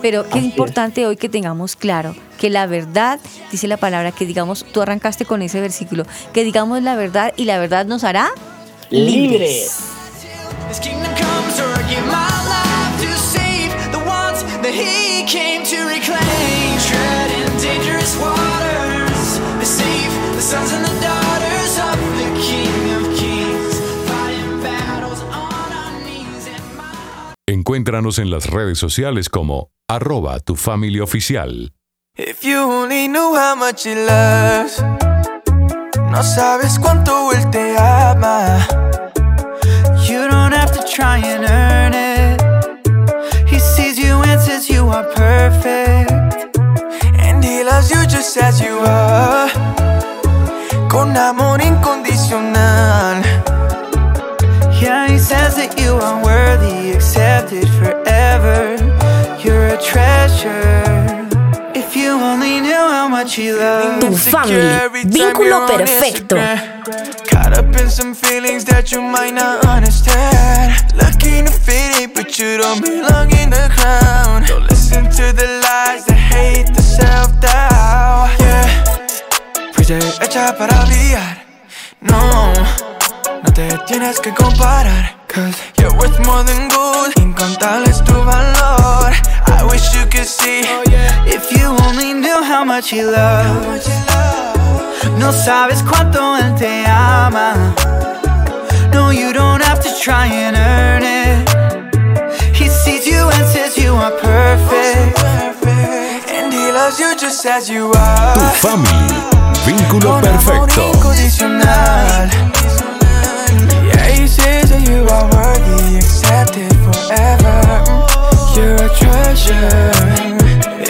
Pero qué Así es. importante hoy que tengamos claro que la verdad, dice la palabra, que digamos, tú arrancaste con ese versículo, que digamos la verdad y la verdad nos hará Libres. His he came to reclaim. Treading dangerous waters to save the sons and the daughters of the King of Kings. Fighting battles on our knees and my Encuéntranos en las redes sociales como arroba tu familia oficial. If you only knew how much he loves, no sabes cuánto él te ama. You don't have to try and earn it. Are perfect, and he loves you just as you are, con amor incondicional. Yeah, he says that you are worthy, accepted forever. You're a treasure. If you only knew how much Tu family, vínculo perfecto. Caught up in some feelings that you might not understand. Looking to fit it, but you don't belong in the crowd. Don't listen to the lies that hate the self doubt. Yeah, fuiste hecha para brillar. No, no te tienes que comparar. Cause you're worth more than gold. Incontable es tu valor. I wish you could see. Oh, if you only knew how much he loves. No sabes cuánto él te ama. No, you don't have to try and earn it. Are perfect. And he loves you just as you are. Tu family, vínculo Con perfecto. incondicional. Yeah, he says that you are worthy, accepted forever. You're a treasure.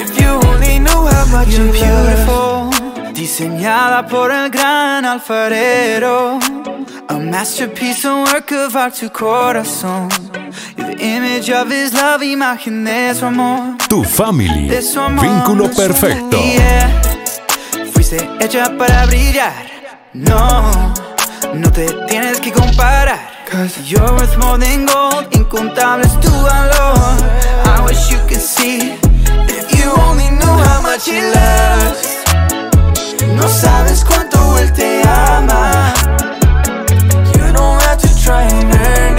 If you only knew how much you're beautiful. Diseñada por el gran alfarero. A masterpiece, a work of art, tu corazón. Image of his love, imagen de su amor. Tu family, De su amor, vínculo perfecto. Yeah. Fuiste hecha para brillar. No, no te tienes que comparar. Cause you're worth more than gold. Incontable es tu valor. I wish you could see. If you only knew how much he loves. No sabes cuánto él te ama. You don't have to try and earn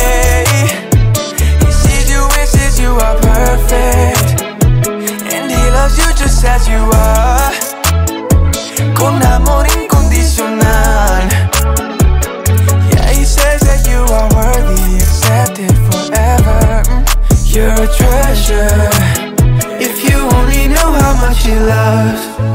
just as you are. Con amor incondicional. Yeah, he says that you are worthy, accepted forever. You're a treasure. If you only knew how much he loves.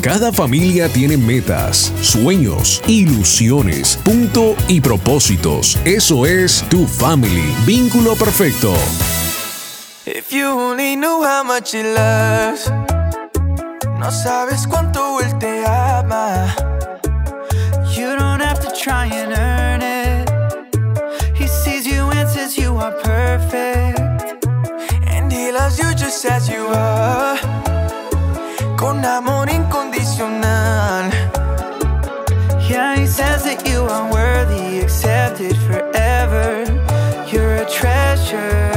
Cada familia tiene metas, sueños, ilusiones, punto y propósitos. Eso es tu family, vínculo perfecto. If you only knew how much he loves. No sabes cuánto él te ama. You don't have to try and earn it. He sees you and says you are perfect. And he loves you just as you are. Con amor incondicional. Yeah, he says that you are worthy, accepted forever. You're a treasure.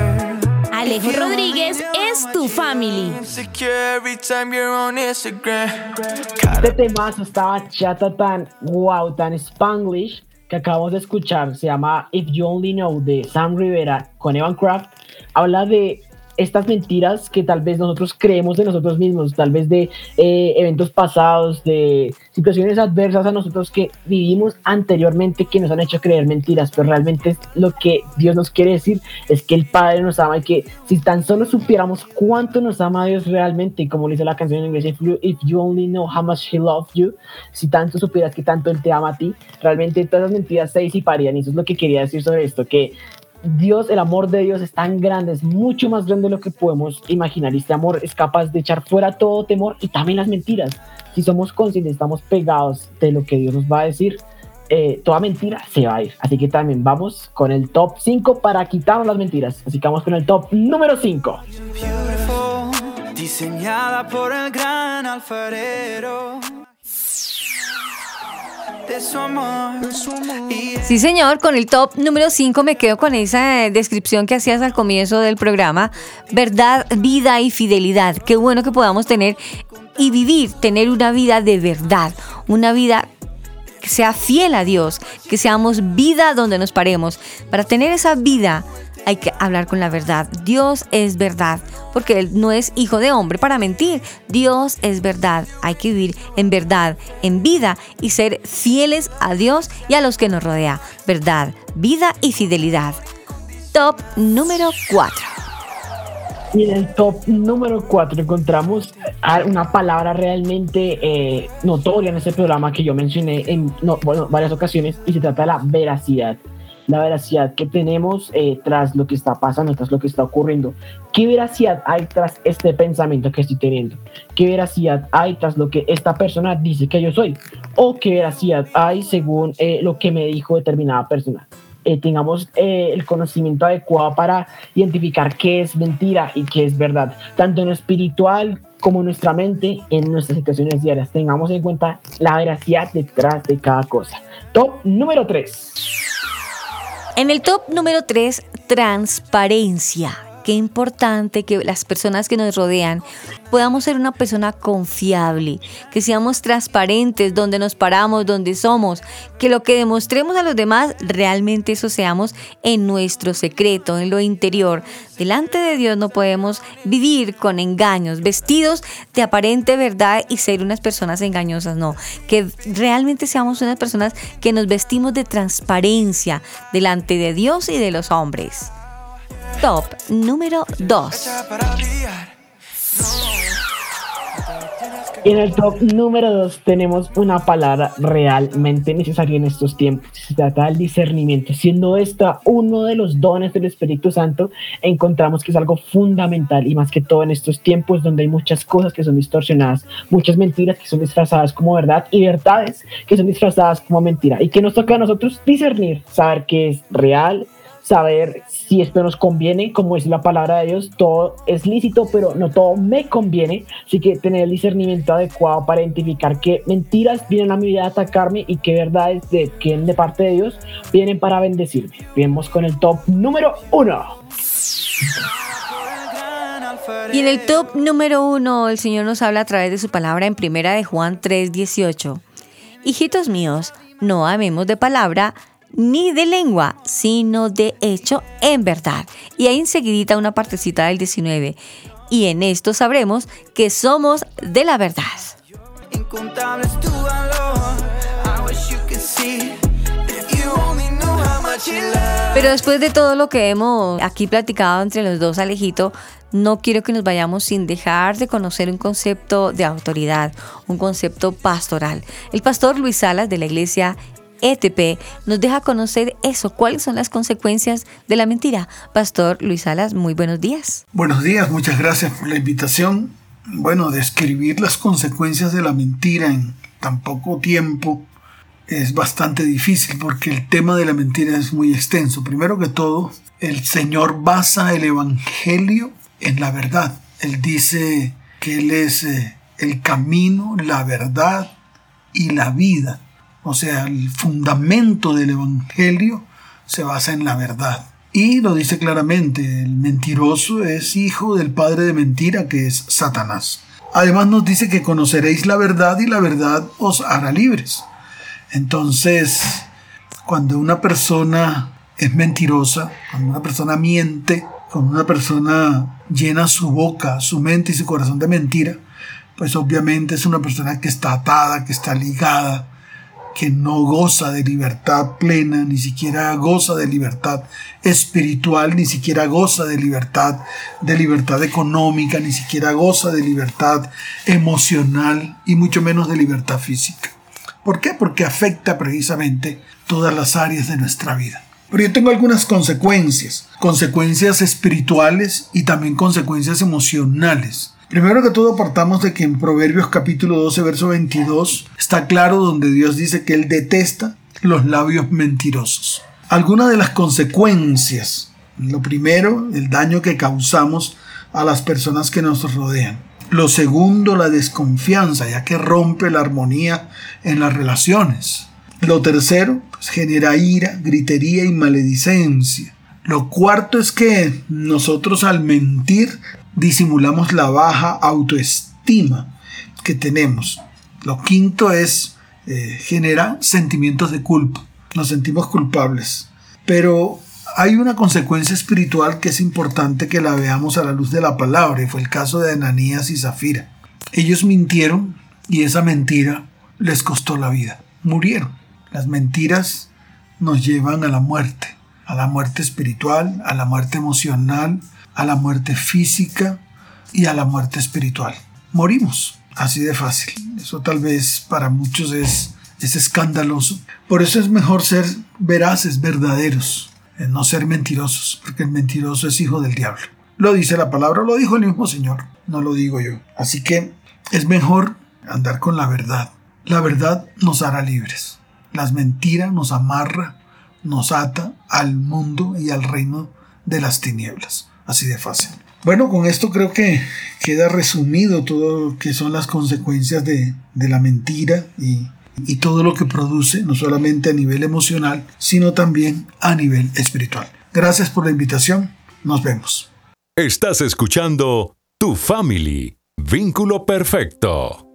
Alejo Rodríguez es tu family. Insecure every time you're on Instagram. Este temazo estaba chata tan wow, tan spanglish que acabamos de escuchar. Se llama If You Only Know de Sam Rivera con Evan Craft. Habla de estas mentiras que tal vez nosotros creemos de nosotros mismos, tal vez de eh, eventos pasados, de situaciones adversas a nosotros que vivimos anteriormente que nos han hecho creer mentiras, pero realmente lo que Dios nos quiere decir es que el Padre nos ama y que si tan solo supiéramos cuánto nos ama Dios realmente, como dice la canción en inglés, if you, if you only know how much He loves you, si tanto supieras que tanto Él te ama a ti, realmente todas las mentiras se disiparían y eso es lo que quería decir sobre esto, que Dios, el amor de Dios es tan grande, es mucho más grande de lo que podemos imaginar. Y este amor es capaz de echar fuera todo temor y también las mentiras. Si somos conscientes, estamos pegados de lo que Dios nos va a decir, eh, toda mentira se va a ir. Así que también vamos con el top 5 para quitarnos las mentiras. Así que vamos con el top número 5. Beautiful, diseñada por el gran alfarero. Sí, señor, con el top número 5 me quedo con esa eh, descripción que hacías al comienzo del programa. Verdad, vida y fidelidad. Qué bueno que podamos tener y vivir, tener una vida de verdad, una vida que sea fiel a Dios, que seamos vida donde nos paremos. Para tener esa vida hay que hablar con la verdad. Dios es verdad, porque Él no es hijo de hombre para mentir. Dios es verdad. Hay que vivir en verdad, en vida y ser fieles a Dios y a los que nos rodea. Verdad, vida y fidelidad. Top número 4. Y en el top número 4 encontramos una palabra realmente eh, notoria en este programa que yo mencioné en no, bueno, varias ocasiones y se trata de la veracidad. La veracidad que tenemos eh, tras lo que está pasando, tras lo que está ocurriendo. ¿Qué veracidad hay tras este pensamiento que estoy teniendo? ¿Qué veracidad hay tras lo que esta persona dice que yo soy? ¿O qué veracidad hay según eh, lo que me dijo determinada persona? Eh, tengamos eh, el conocimiento adecuado para identificar qué es mentira y qué es verdad, tanto en lo espiritual como en nuestra mente, en nuestras situaciones diarias. Tengamos en cuenta la veracidad detrás de cada cosa. Top número 3. En el top número 3, transparencia. Qué importante que las personas que nos rodean podamos ser una persona confiable, que seamos transparentes donde nos paramos, donde somos, que lo que demostremos a los demás realmente eso seamos en nuestro secreto, en lo interior. Delante de Dios no podemos vivir con engaños, vestidos de aparente verdad y ser unas personas engañosas, no, que realmente seamos unas personas que nos vestimos de transparencia delante de Dios y de los hombres. Top número 2. Y en el top número 2 tenemos una palabra realmente necesaria en estos tiempos. Se trata del discernimiento. Siendo esta uno de los dones del Espíritu Santo, encontramos que es algo fundamental y más que todo en estos tiempos donde hay muchas cosas que son distorsionadas, muchas mentiras que son disfrazadas como verdad y verdades que son disfrazadas como mentira. Y que nos toca a nosotros discernir, saber qué es real, saber si esto nos conviene, como es la palabra de Dios, todo es lícito, pero no todo me conviene, así que tener el discernimiento adecuado para identificar qué mentiras vienen a mi vida a atacarme y qué verdades de, que de parte de Dios vienen para bendecirme. Vemos con el top número uno. Y en el top número uno, el Señor nos habla a través de su palabra en primera de Juan 3:18. Hijitos míos, no amemos de palabra, ni de lengua, sino de hecho en verdad. Y ahí enseguidita una partecita del 19. Y en esto sabremos que somos de la verdad. Pero después de todo lo que hemos aquí platicado entre los dos, Alejito, no quiero que nos vayamos sin dejar de conocer un concepto de autoridad, un concepto pastoral. El pastor Luis Salas de la iglesia ETP nos deja conocer eso, cuáles son las consecuencias de la mentira. Pastor Luis Salas, muy buenos días. Buenos días, muchas gracias por la invitación. Bueno, describir las consecuencias de la mentira en tan poco tiempo es bastante difícil porque el tema de la mentira es muy extenso. Primero que todo, el Señor basa el Evangelio en la verdad. Él dice que Él es eh, el camino, la verdad y la vida. O sea, el fundamento del Evangelio se basa en la verdad. Y lo dice claramente, el mentiroso es hijo del padre de mentira que es Satanás. Además nos dice que conoceréis la verdad y la verdad os hará libres. Entonces, cuando una persona es mentirosa, cuando una persona miente, cuando una persona llena su boca, su mente y su corazón de mentira, pues obviamente es una persona que está atada, que está ligada que no goza de libertad plena, ni siquiera goza de libertad espiritual, ni siquiera goza de libertad, de libertad económica, ni siquiera goza de libertad emocional y mucho menos de libertad física. ¿Por qué? Porque afecta precisamente todas las áreas de nuestra vida. Pero yo tengo algunas consecuencias, consecuencias espirituales y también consecuencias emocionales Primero que todo partamos de que en Proverbios capítulo 12, verso 22 está claro donde Dios dice que Él detesta los labios mentirosos. Algunas de las consecuencias. Lo primero, el daño que causamos a las personas que nos rodean. Lo segundo, la desconfianza, ya que rompe la armonía en las relaciones. Lo tercero, pues, genera ira, gritería y maledicencia. Lo cuarto es que nosotros al mentir disimulamos la baja autoestima que tenemos. Lo quinto es eh, generar sentimientos de culpa. Nos sentimos culpables. Pero hay una consecuencia espiritual que es importante que la veamos a la luz de la palabra, y fue el caso de Ananías y Zafira. Ellos mintieron y esa mentira les costó la vida. Murieron. Las mentiras nos llevan a la muerte, a la muerte espiritual, a la muerte emocional, a la muerte física y a la muerte espiritual. Morimos, así de fácil. Eso tal vez para muchos es, es escandaloso. Por eso es mejor ser veraces, verdaderos, eh, no ser mentirosos, porque el mentiroso es hijo del diablo. Lo dice la palabra, lo dijo el mismo Señor, no lo digo yo. Así que es mejor andar con la verdad. La verdad nos hará libres. Las mentiras nos amarra, nos ata al mundo y al reino de las tinieblas. Así de fácil. Bueno, con esto creo que queda resumido todo lo que son las consecuencias de, de la mentira y, y todo lo que produce, no solamente a nivel emocional, sino también a nivel espiritual. Gracias por la invitación. Nos vemos. Estás escuchando Tu Family, Vínculo Perfecto.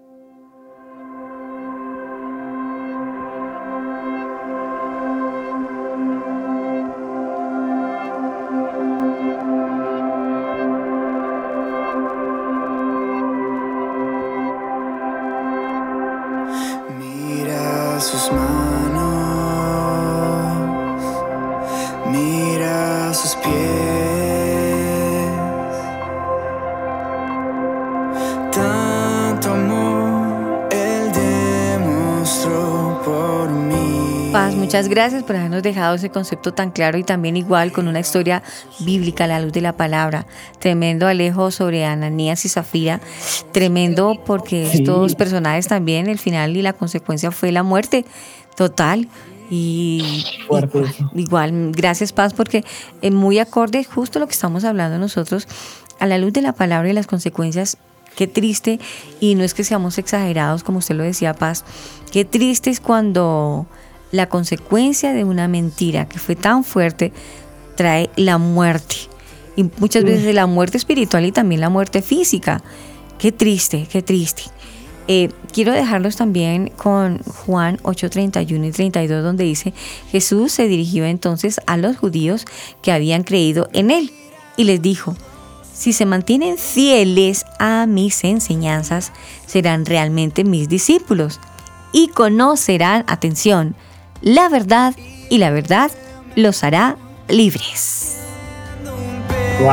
Muchas gracias por habernos dejado ese concepto tan claro y también igual con una historia bíblica a la luz de la palabra. Tremendo Alejo sobre Ananías y Zafira. Tremendo porque Sí. estos personajes también, el final y la consecuencia fue la muerte total. Y igual, igual, gracias Paz, porque es muy acorde justo lo que estamos hablando nosotros a la luz de la palabra y las consecuencias. Qué triste, y no es que seamos exagerados, como usted lo decía, Paz, qué triste es cuando la consecuencia de una mentira que fue tan fuerte trae la muerte. Y muchas veces la muerte espiritual y también la muerte física. Qué triste, qué triste. Eh, quiero dejarlos también con Juan 8, 31 y 32, donde dice, Jesús se dirigió entonces a los judíos que habían creído en él y les dijo, si se mantienen fieles a mis enseñanzas, serán realmente mis discípulos y conocerán, atención, la verdad y la verdad los hará libres. Wow.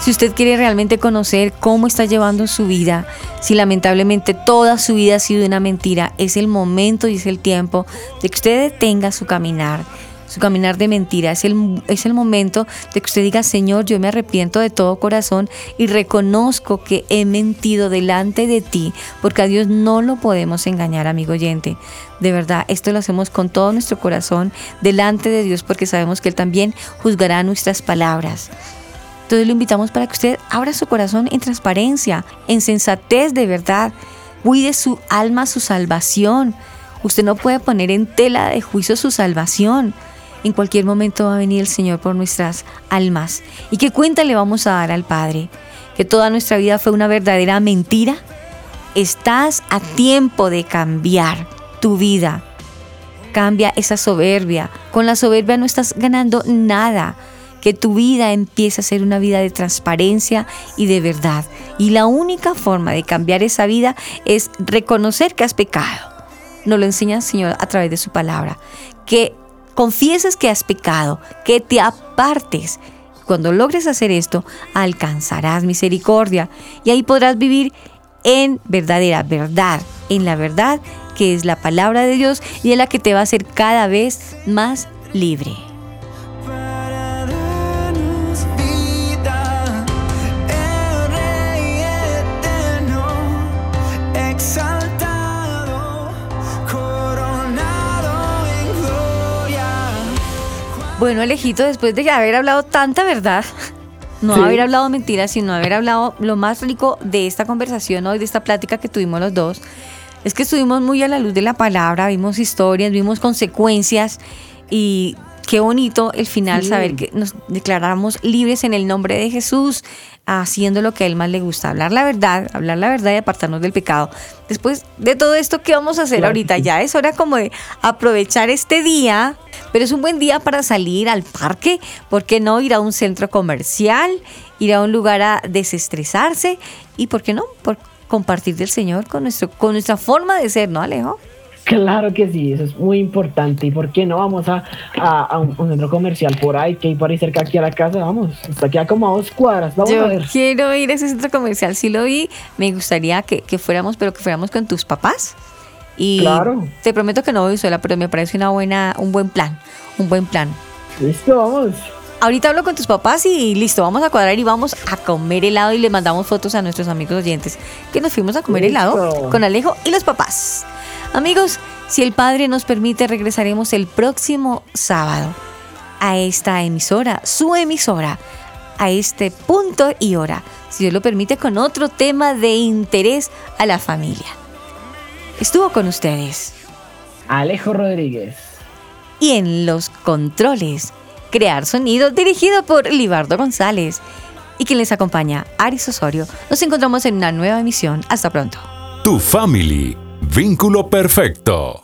Si usted quiere realmente conocer cómo está llevando su vida, si lamentablemente toda su vida ha sido una mentira, es el momento y es el tiempo de que usted detenga su caminar, su caminar de mentira. Es el, es el momento de que usted diga, Señor, yo me arrepiento de todo corazón y reconozco que he mentido delante de ti, porque a Dios no lo podemos engañar, amigo oyente. De verdad, esto lo hacemos con todo nuestro corazón delante de Dios, porque sabemos que Él también juzgará nuestras palabras. Entonces lo invitamos para que usted abra su corazón en transparencia, en sensatez de verdad. Cuide su alma, su salvación. Usted no puede poner en tela de juicio su salvación. En cualquier momento va a venir el Señor por nuestras almas. ¿Y qué cuenta le vamos a dar al Padre? ¿Que toda nuestra vida fue una verdadera mentira? Estás a tiempo de cambiar tu vida. Cambia esa soberbia. Con la soberbia no estás ganando nada que tu vida empiece a ser una vida de transparencia y de verdad. Y la única forma de cambiar esa vida es reconocer que has pecado. Nos lo enseña el Señor a través de su palabra. Que confieses que has pecado, que te apartes. Cuando logres hacer esto, alcanzarás misericordia y ahí podrás vivir en verdadera verdad, en la verdad que es la palabra de Dios y es la que te va a hacer cada vez más libre. Bueno, Alejito, después de haber hablado tanta verdad, no Sí. haber hablado mentiras, sino haber hablado lo más rico de esta conversación hoy, de esta plática que tuvimos los dos, es que estuvimos muy a la luz de la palabra, vimos historias, vimos consecuencias y qué bonito el final Sí. saber que nos declaramos libres en el nombre de Jesús, haciendo lo que a él más le gusta, hablar la verdad, hablar la verdad y apartarnos del pecado. Después de todo esto, ¿qué vamos a hacer Claro ahorita? Ya es hora como de aprovechar este día, pero es un buen día para salir al parque, ¿por qué no ir a un centro comercial, ir a un lugar a desestresarse y por qué no? Por compartir del Señor con nuestro con nuestra forma de ser, ¿no, Alejo? Claro que sí, eso es muy importante. ¿Y por qué no vamos a, a, a un, un centro comercial por ahí, que hay por ahí cerca aquí a la casa? Vamos, está aquí a como a dos cuadras. Vamos Yo a ver. quiero ir a ese centro comercial. Sí lo vi. Me gustaría que, que fuéramos, pero que fuéramos con tus papás. Y Claro. te prometo que no voy sola, pero me parece una buena, un buen plan. Un buen plan. Listo, vamos. Ahorita hablo con tus papás y listo, vamos a cuadrar y vamos a comer helado y le mandamos fotos a nuestros amigos oyentes que nos fuimos a comer Listo. helado con Alejo y los papás. Amigos, si el Padre nos permite, regresaremos el próximo sábado a esta emisora, su emisora, a este punto y hora, si Dios lo permite, con otro tema de interés a la familia. Estuvo con ustedes Alejo Rodríguez. y en los controles, Crear Sonido, dirigido por Libardo González. Y quien les acompaña, Aris Osorio. Nos encontramos en una nueva emisión. Hasta pronto. Tu family. Vínculo perfecto.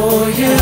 Oh yeah.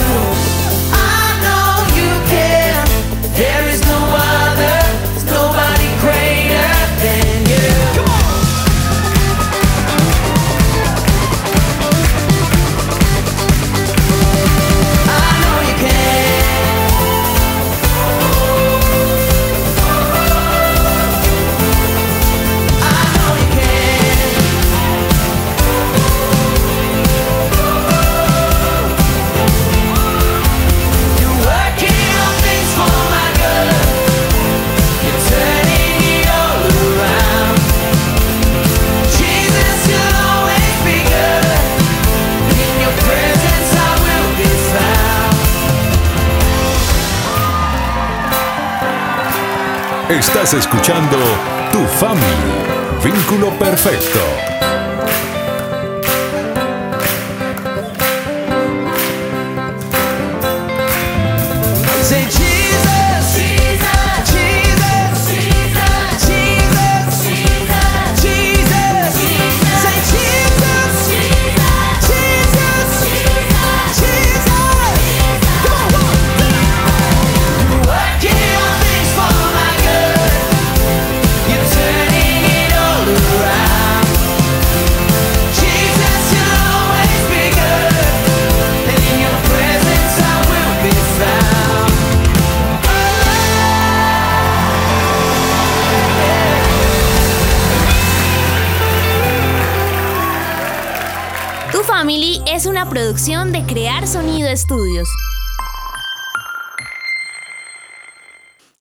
Escuchando Tu family. Vínculo perfecto. De Crear Sonido Estudios.